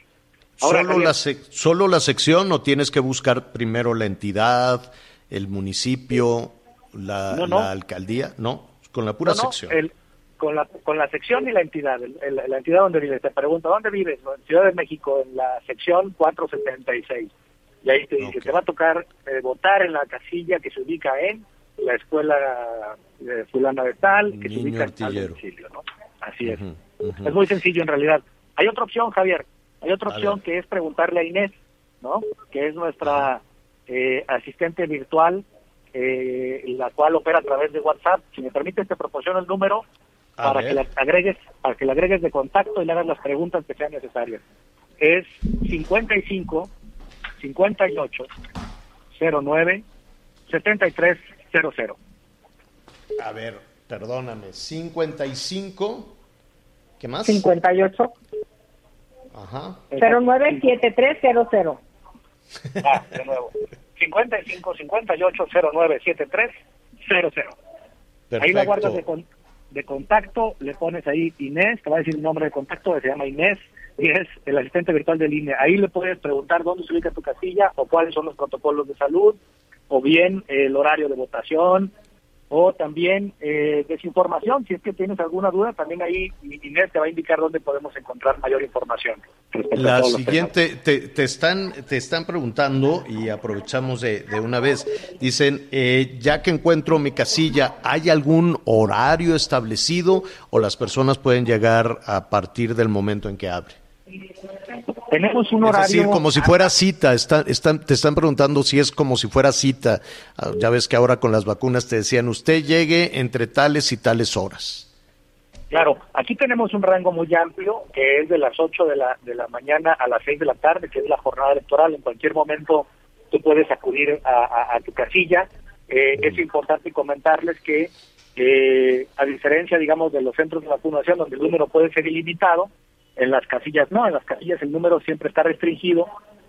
Ahora, ¿Solo, la ¿Solo la sección o tienes que buscar primero la entidad, el municipio, la, No, no. la alcaldía? No, con la pura No, sección. el- con, la, con la sección y la entidad, el- el- la entidad donde vives. Te pregunto, ¿dónde vives? En Ciudad de México, en la sección 476. Y ahí te dice, te va a tocar eh, votar en la casilla que se ubica en la escuela de fulana de tal, que se ubica en tal domicilio, ¿no? Así es. Es muy sencillo en realidad. Hay otra opción, Javier. Hay otra opción que es preguntarle a Inés, ¿no? Que es nuestra eh, asistente virtual, eh, la cual opera a través de WhatsApp. Si me permites, te proporciono el número A para ver. que la agregues, para que la agregues de contacto y le hagas las preguntas que sean necesarias. Es 55 58 09 7300. A ver, perdóname, 55, ¿qué más? 58 Ajá. 097300. Ah, de nuevo. 55 58 09 7300. Ahí la guardas de, con- de contacto, le pones ahí Inés, te va a decir el nombre de contacto, se llama Inés, y es el asistente virtual de línea. Ahí le puedes preguntar dónde se ubica tu casilla, o cuáles son los protocolos de salud, o bien el horario de votación, o también eh, desinformación. Si es que tienes alguna duda, también ahí Inés te va a indicar dónde podemos encontrar mayor información. La siguiente, te, te están, te están preguntando y aprovechamos de, de una vez. Dicen, eh, ya que encuentro mi casilla, ¿hay algún horario establecido o las personas pueden llegar a partir del momento en que abre? Tenemos un Es horario. decir, como si fuera cita. Están, están, te están preguntando si es como si fuera cita. Ah, Ya ves que ahora con las vacunas te decían, usted llegue entre tales y tales horas. Claro, aquí tenemos un rango muy amplio, que es de las 8 de la, de la mañana a las 6 de la tarde, que es la jornada electoral. En cualquier momento tú puedes acudir a, a- a tu casilla. Eh, es importante comentarles que, eh, a diferencia, digamos, de los centros de vacunación, donde el número puede ser ilimitado, en las casillas no, en las casillas el número siempre está restringido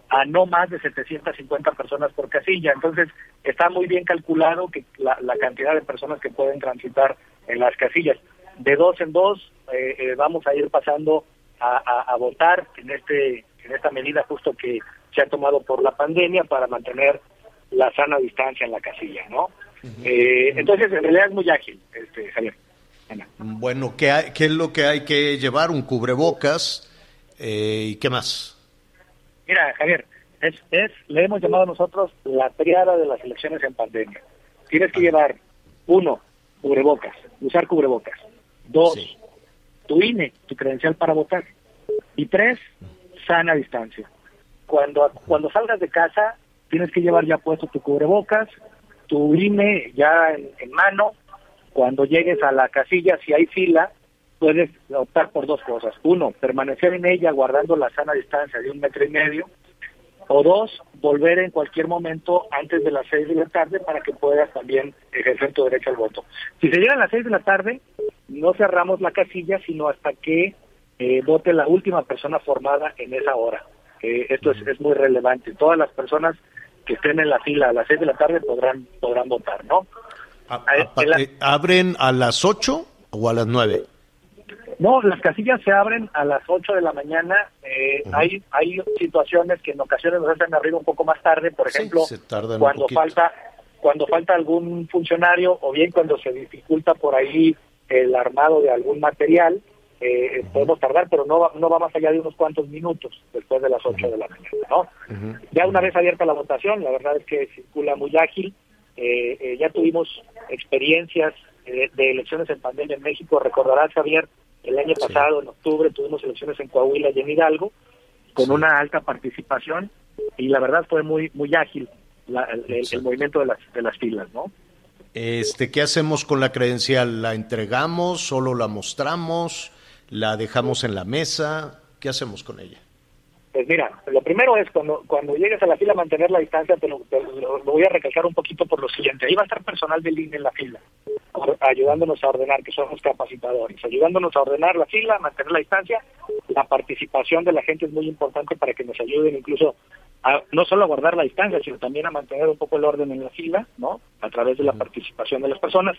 a no más de 750 personas por casilla. Entonces, está muy bien calculado que la, la cantidad de personas que pueden transitar en las casillas. De dos en dos eh, eh, vamos a ir pasando a, a- a votar en este en esta medida justo que se ha tomado por la pandemia para mantener la sana distancia en la casilla, ¿no? Eh, entonces, en realidad es muy ágil, este, Javier. Bueno, ¿qué, hay- qué es lo que hay que llevar? Un cubrebocas eh, y qué más. Mira, Javier, es, es, le hemos llamado nosotros la triada de las elecciones en pandemia. Tienes que llevar, uno, cubrebocas, usar cubrebocas. Dos, Sí. tu INE, tu credencial para votar. Y tres, sana distancia. Cuando, cuando salgas de casa, tienes que llevar ya puesto tu cubrebocas, tu INE ya en, en mano. Cuando llegues a la casilla, si hay fila, puedes optar por dos cosas. Uno, permanecer en ella guardando la sana distancia de un metro y medio. O dos, volver en cualquier momento antes de las seis de la tarde para que puedas también ejercer tu derecho al voto. Si se llega a las seis de la tarde, no cerramos la casilla, sino hasta que eh, vote la última persona formada en esa hora. Eh, esto es, es muy relevante. Todas las personas que estén en la fila a las 6 de la tarde podrán podrán votar, ¿no? A- a- eh, ¿Abren a las 8 o a las 9? No, las casillas se abren a las 8 de la mañana. Eh, hay hay situaciones que en ocasiones nos hacen abrir un poco más tarde, por ejemplo, cuando falta cuando falta algún funcionario o bien cuando se dificulta por ahí el armado de algún material, eh, podemos tardar, pero no va, no va más allá de unos cuantos minutos después de las 8 de la mañana, ¿no? Ya una vez abierta la votación, la verdad es que circula muy ágil. Eh, eh, ya tuvimos experiencias eh, de elecciones en pandemia en México. Recordarás, Javier, el año pasado, en octubre, tuvimos elecciones en Coahuila y en Hidalgo, con una alta participación, y la verdad fue muy muy ágil la- el, el- el movimiento de las, de las filas, ¿no? Este, ¿Qué hacemos con la credencial? ¿La entregamos? ¿Solo la mostramos? ¿La dejamos en la mesa? ¿Qué hacemos con ella? Pues mira, lo primero es cuando cuando llegues a la fila mantener la distancia, te lo, te lo- lo voy a recalcar un poquito por lo siguiente. Ahí va a estar personal del INE en la fila, ayudándonos a ordenar, que son los capacitadores, ayudándonos a ordenar la fila, mantener la distancia. La participación de la gente es muy importante para que nos ayuden incluso a, no solo a guardar la distancia, sino también a mantener un poco el orden en la fila, ¿no? A través de la participación de las personas.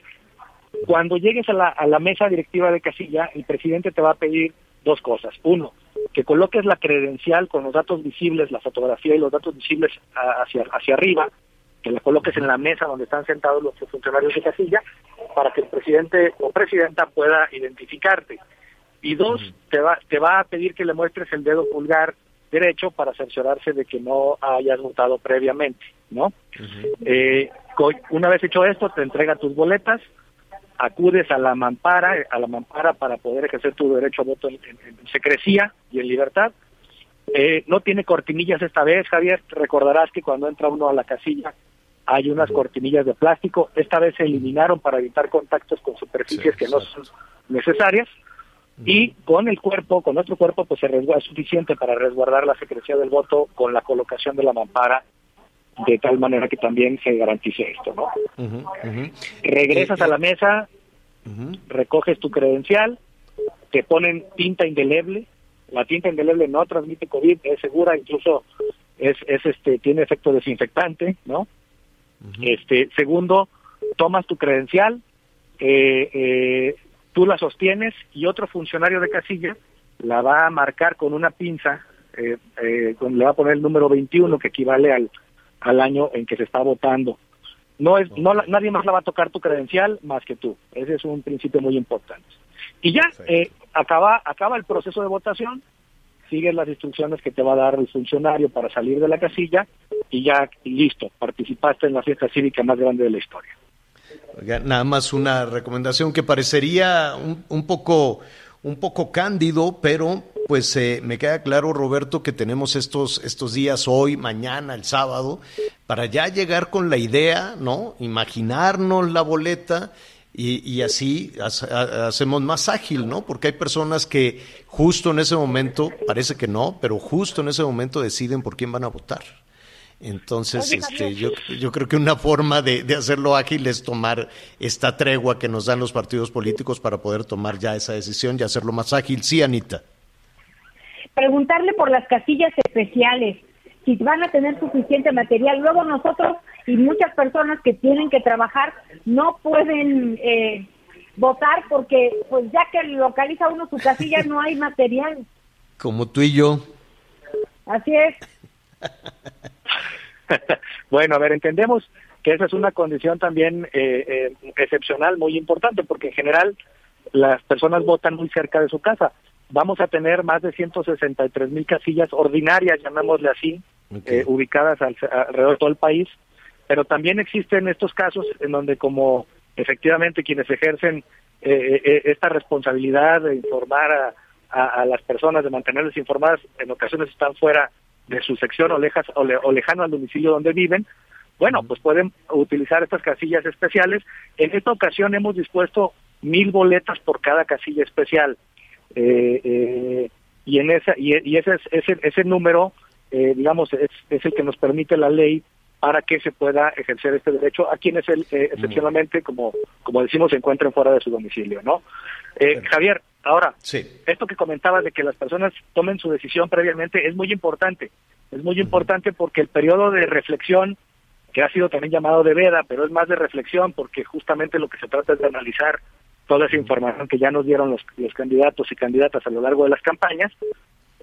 Cuando llegues a la, a la mesa directiva de casilla, el presidente te va a pedir dos cosas. Uno, que coloques la credencial con los datos visibles, la fotografía y los datos visibles hacia, hacia arriba, que la coloques en la mesa donde están sentados los funcionarios de casilla, para que el presidente o presidenta pueda identificarte. Y dos, te, va, te va a pedir que le muestres el dedo pulgar derecho para cerciorarse de que no hayas votado previamente, ¿no? Eh, co- una vez hecho esto, te entrega tus boletas, acudes a la mampara, a la mampara para poder ejercer tu derecho a voto en, en- en secrecía y en libertad. Eh, no tiene cortinillas esta vez, Javier. Recordarás que cuando entra uno a la casilla hay unas cortinillas de plástico. Esta vez se eliminaron para evitar contactos con superficies que no son necesarias. Y con el cuerpo, con nuestro cuerpo, pues se resguarda, es suficiente para resguardar la secrecía del voto con la colocación de la mampara, de tal manera que también se garantice esto, ¿no? Regresas Eh, a la mesa, recoges tu credencial, te ponen tinta indeleble. La tinta indeleble no transmite COVID, es segura, incluso es, es este tiene efecto desinfectante, ¿no? Este segundo, tomas tu credencial, eh, eh, tú la sostienes y otro funcionario de casilla la va a marcar con una pinza, eh, eh, con- le va a poner el número 21 que equivale al, al año en que se está votando. No es, no nadie más la va a tocar tu credencial más que tú. Ese es un principio muy importante. Y ya eh, acaba acaba el proceso de votación, sigues las instrucciones que te va a dar el funcionario para salir de la casilla y ya listo, participaste en la fiesta cívica más grande de la historia. Nada más una recomendación que parecería un, un poco un poco cándido, pero pues eh, me queda claro, Roberto, que tenemos estos, estos días hoy, mañana, el sábado, para ya llegar con la idea, ¿no? Imaginarnos la boleta y, y así ha- ha- hacemos más ágil, ¿no? Porque hay personas que justo en ese momento, parece que no, pero justo en ese momento deciden por quién van a votar. Entonces, este, yo, yo creo que una forma de, de hacerlo ágil es tomar esta tregua que nos dan los partidos políticos para poder tomar ya esa decisión y hacerlo más ágil. Sí, Anita. preguntarle por las casillas especiales, si van a tener suficiente material. Luego nosotros y muchas personas que tienen que trabajar no pueden eh, votar porque pues ya que localiza uno su casilla no hay material. *laughs* Como tú y yo. Así es. *laughs* *laughs* bueno, a ver, entendemos que esa es una condición también eh, eh, excepcional, muy importante, porque en general las personas votan muy cerca de su casa. Vamos a tener más de 163 mil casillas ordinarias, llamémosle así, eh, ubicadas al- alrededor de todo el país, pero también existen estos casos en donde como efectivamente quienes ejercen eh, esta responsabilidad de informar a, a- a las personas, de mantenerles informadas, en ocasiones están fuera de su sección o, lejas, o, le- o lejano al domicilio donde viven, bueno, pues pueden utilizar estas casillas especiales. En esta ocasión hemos dispuesto mil boletas por cada casilla especial. Eh, eh, y en esa y, y ese, es- ese, ese número, eh, digamos, es, es el que nos permite la ley para que se pueda ejercer este derecho a quienes el, eh, excepcionalmente, como, como decimos, se encuentren fuera de su domicilio, ¿no? Eh, Javier, Ahora, Sí. esto que comentabas de que las personas tomen su decisión previamente es muy importante. Es muy importante porque el periodo de reflexión, que ha sido también llamado de veda, pero es más de reflexión porque justamente lo que se trata es de analizar toda esa información que ya nos dieron los, los candidatos y candidatas a lo largo de las campañas,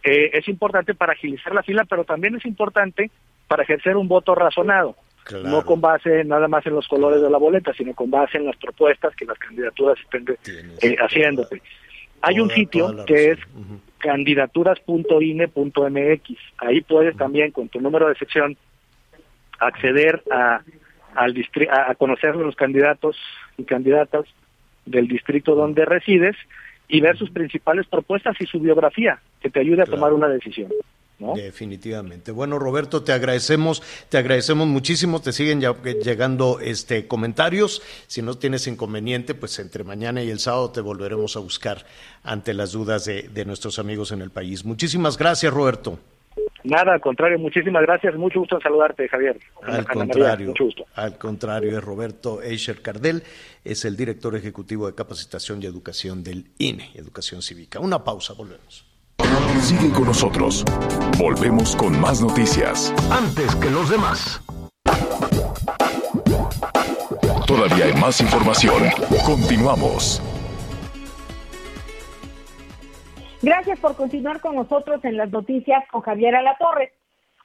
eh, es importante para agilizar la fila, pero también es importante para ejercer un voto razonado. Claro. No con base nada más en los colores de la boleta, sino con base en las propuestas que las candidaturas estén eh, haciéndote. Hay un sitio que es razón. Ujú. candidaturas.ine.mx. Ahí puedes también, con tu número de sección, acceder a, al distri- a, a conocer los candidatos y candidatas del distrito donde resides y ver sus principales propuestas y su biografía, que te ayude a tomar una decisión. ¿No? Definitivamente. Bueno, Roberto, te agradecemos, te agradecemos muchísimo. Te siguen ya- llegando este comentarios. Si no tienes inconveniente, pues entre mañana y el sábado te volveremos a buscar ante las dudas de, de nuestros amigos en el país. Muchísimas gracias, Roberto. Nada, al contrario, muchísimas gracias. Mucho gusto en saludarte, Javier. Al contrario, mucho gusto. al contrario, es Roberto Eicher Cardel, es el director ejecutivo de capacitación y educación del INE, Educación Cívica. Una pausa, volvemos. Sigue con nosotros. Volvemos con más noticias. Antes que los demás. Todavía hay más información. Continuamos. Gracias por continuar con nosotros en las noticias con Javier Alatorres.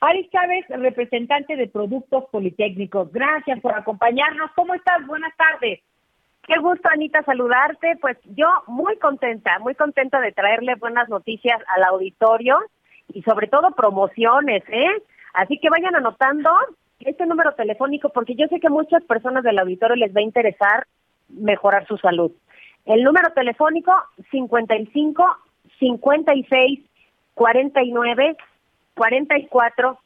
Ari Chávez, representante de Productos Politécnicos. Gracias por acompañarnos. ¿Cómo estás? Buenas tardes. Qué gusto, Anita, saludarte. Pues yo muy contenta, muy contenta de traerle buenas noticias al auditorio y sobre todo promociones, ¿eh? Así que vayan anotando este número telefónico porque yo sé que muchas personas del auditorio les va a interesar mejorar su salud. El número telefónico 55 56 49 44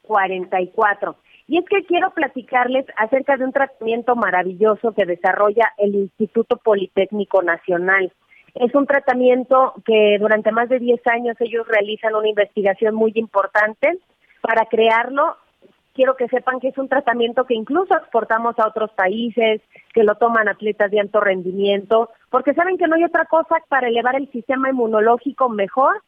44. Y es que quiero platicarles acerca de un tratamiento maravilloso que desarrolla el Instituto Politécnico Nacional. Es un tratamiento que durante más de 10 años ellos realizan una investigación muy importante para crearlo. Quiero que sepan que es un tratamiento que incluso exportamos a otros países, que lo toman atletas de alto rendimiento, porque saben que no hay otra cosa para elevar el sistema inmunológico mejor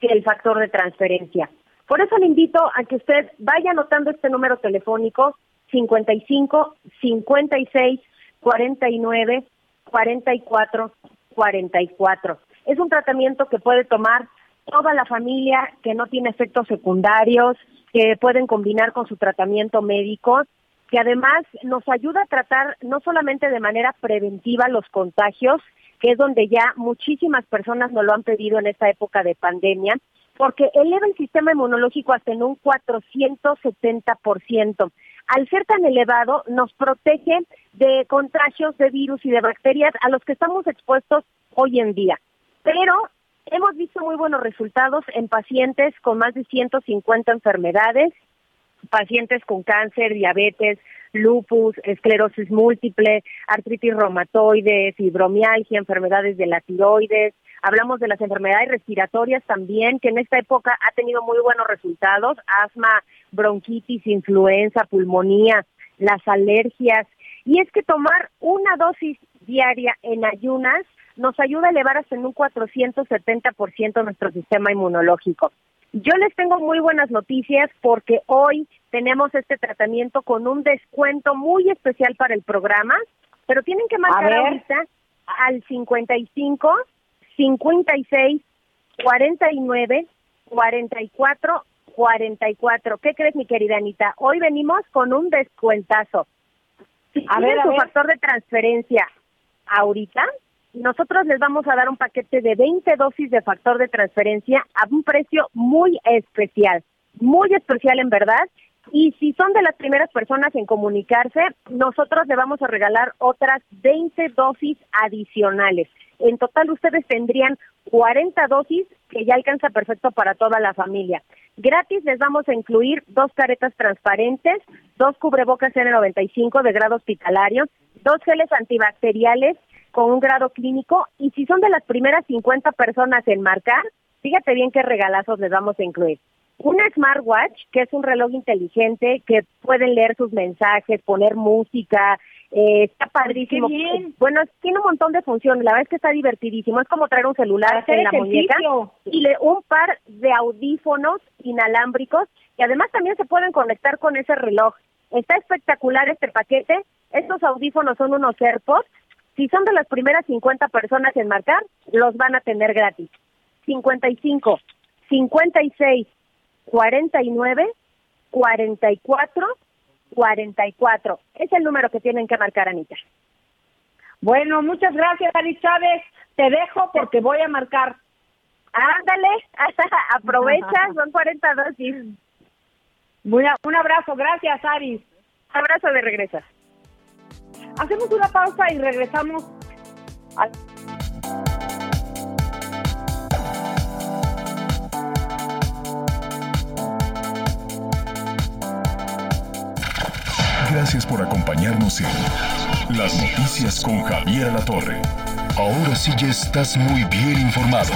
que el factor de transferencia. Por eso le invito a que usted vaya anotando este número telefónico 55 56 49 44 44. Es un tratamiento que puede tomar toda la familia, que no tiene efectos secundarios, que pueden combinar con su tratamiento médico, que además nos ayuda a tratar no solamente de manera preventiva los contagios, que es donde ya muchísimas personas nos lo han pedido en esta época de pandemia, porque eleva el sistema inmunológico hasta en un 470%. Al ser tan elevado, nos protege de contagios de virus y de bacterias a los que estamos expuestos hoy en día. Pero hemos visto muy buenos resultados en pacientes con más de 150 enfermedades, pacientes con cáncer, diabetes, lupus, esclerosis múltiple, artritis reumatoide, fibromialgia, enfermedades de la tiroides. Hablamos de las enfermedades respiratorias también, que en esta época ha tenido muy buenos resultados, asma, bronquitis, influenza, pulmonía, las alergias. Y es que tomar una dosis diaria en ayunas nos ayuda a elevar hasta en un 470% nuestro sistema inmunológico. Yo les tengo muy buenas noticias porque hoy tenemos este tratamiento con un descuento muy especial para el programa, pero tienen que marcar ahorita al 55 56 49 44 44. ¿Qué crees, mi querida Anita? Hoy venimos con un descuentazo. Si A ver, a su ver. factor de transferencia ahorita, nosotros les vamos a dar un paquete de 20 dosis de factor de transferencia a un precio muy especial, muy especial en verdad. Y si son de las primeras personas en comunicarse, nosotros le vamos a regalar otras 20 dosis adicionales. En total ustedes tendrían 40 dosis que ya alcanza perfecto para toda la familia. Gratis les vamos a incluir dos caretas transparentes, dos cubrebocas N95 de grado hospitalario, dos geles antibacteriales con un grado clínico y si son de las primeras 50 personas en marcar, fíjate bien qué regalazos les vamos a incluir. un smartwatch, que es un reloj inteligente que pueden leer sus mensajes, poner música, eh, está padrísimo. Bueno, tiene un montón de funciones, la verdad es que está divertidísimo. Es como traer un celular en la muñeca y le, un par de audífonos inalámbricos y además también se pueden conectar con ese reloj. Está espectacular este paquete. Estos audífonos son unos AirPods. Si son de las primeras 50 personas en marcar, los van a tener gratis. 55, 56, 49, 44, 44. Es el número que tienen que marcar, Anita. Bueno, muchas gracias, Ari Chávez. Te dejo porque voy a marcar. Ándale, *laughs* aprovecha, *laughs* son 40 dosis. un abrazo, gracias, Aris. Abrazo de regreso. Hacemos una pausa y regresamos. Gracias por acompañarnos en Las Noticias con Javier La Torre. Ahora sí ya estás muy bien informado.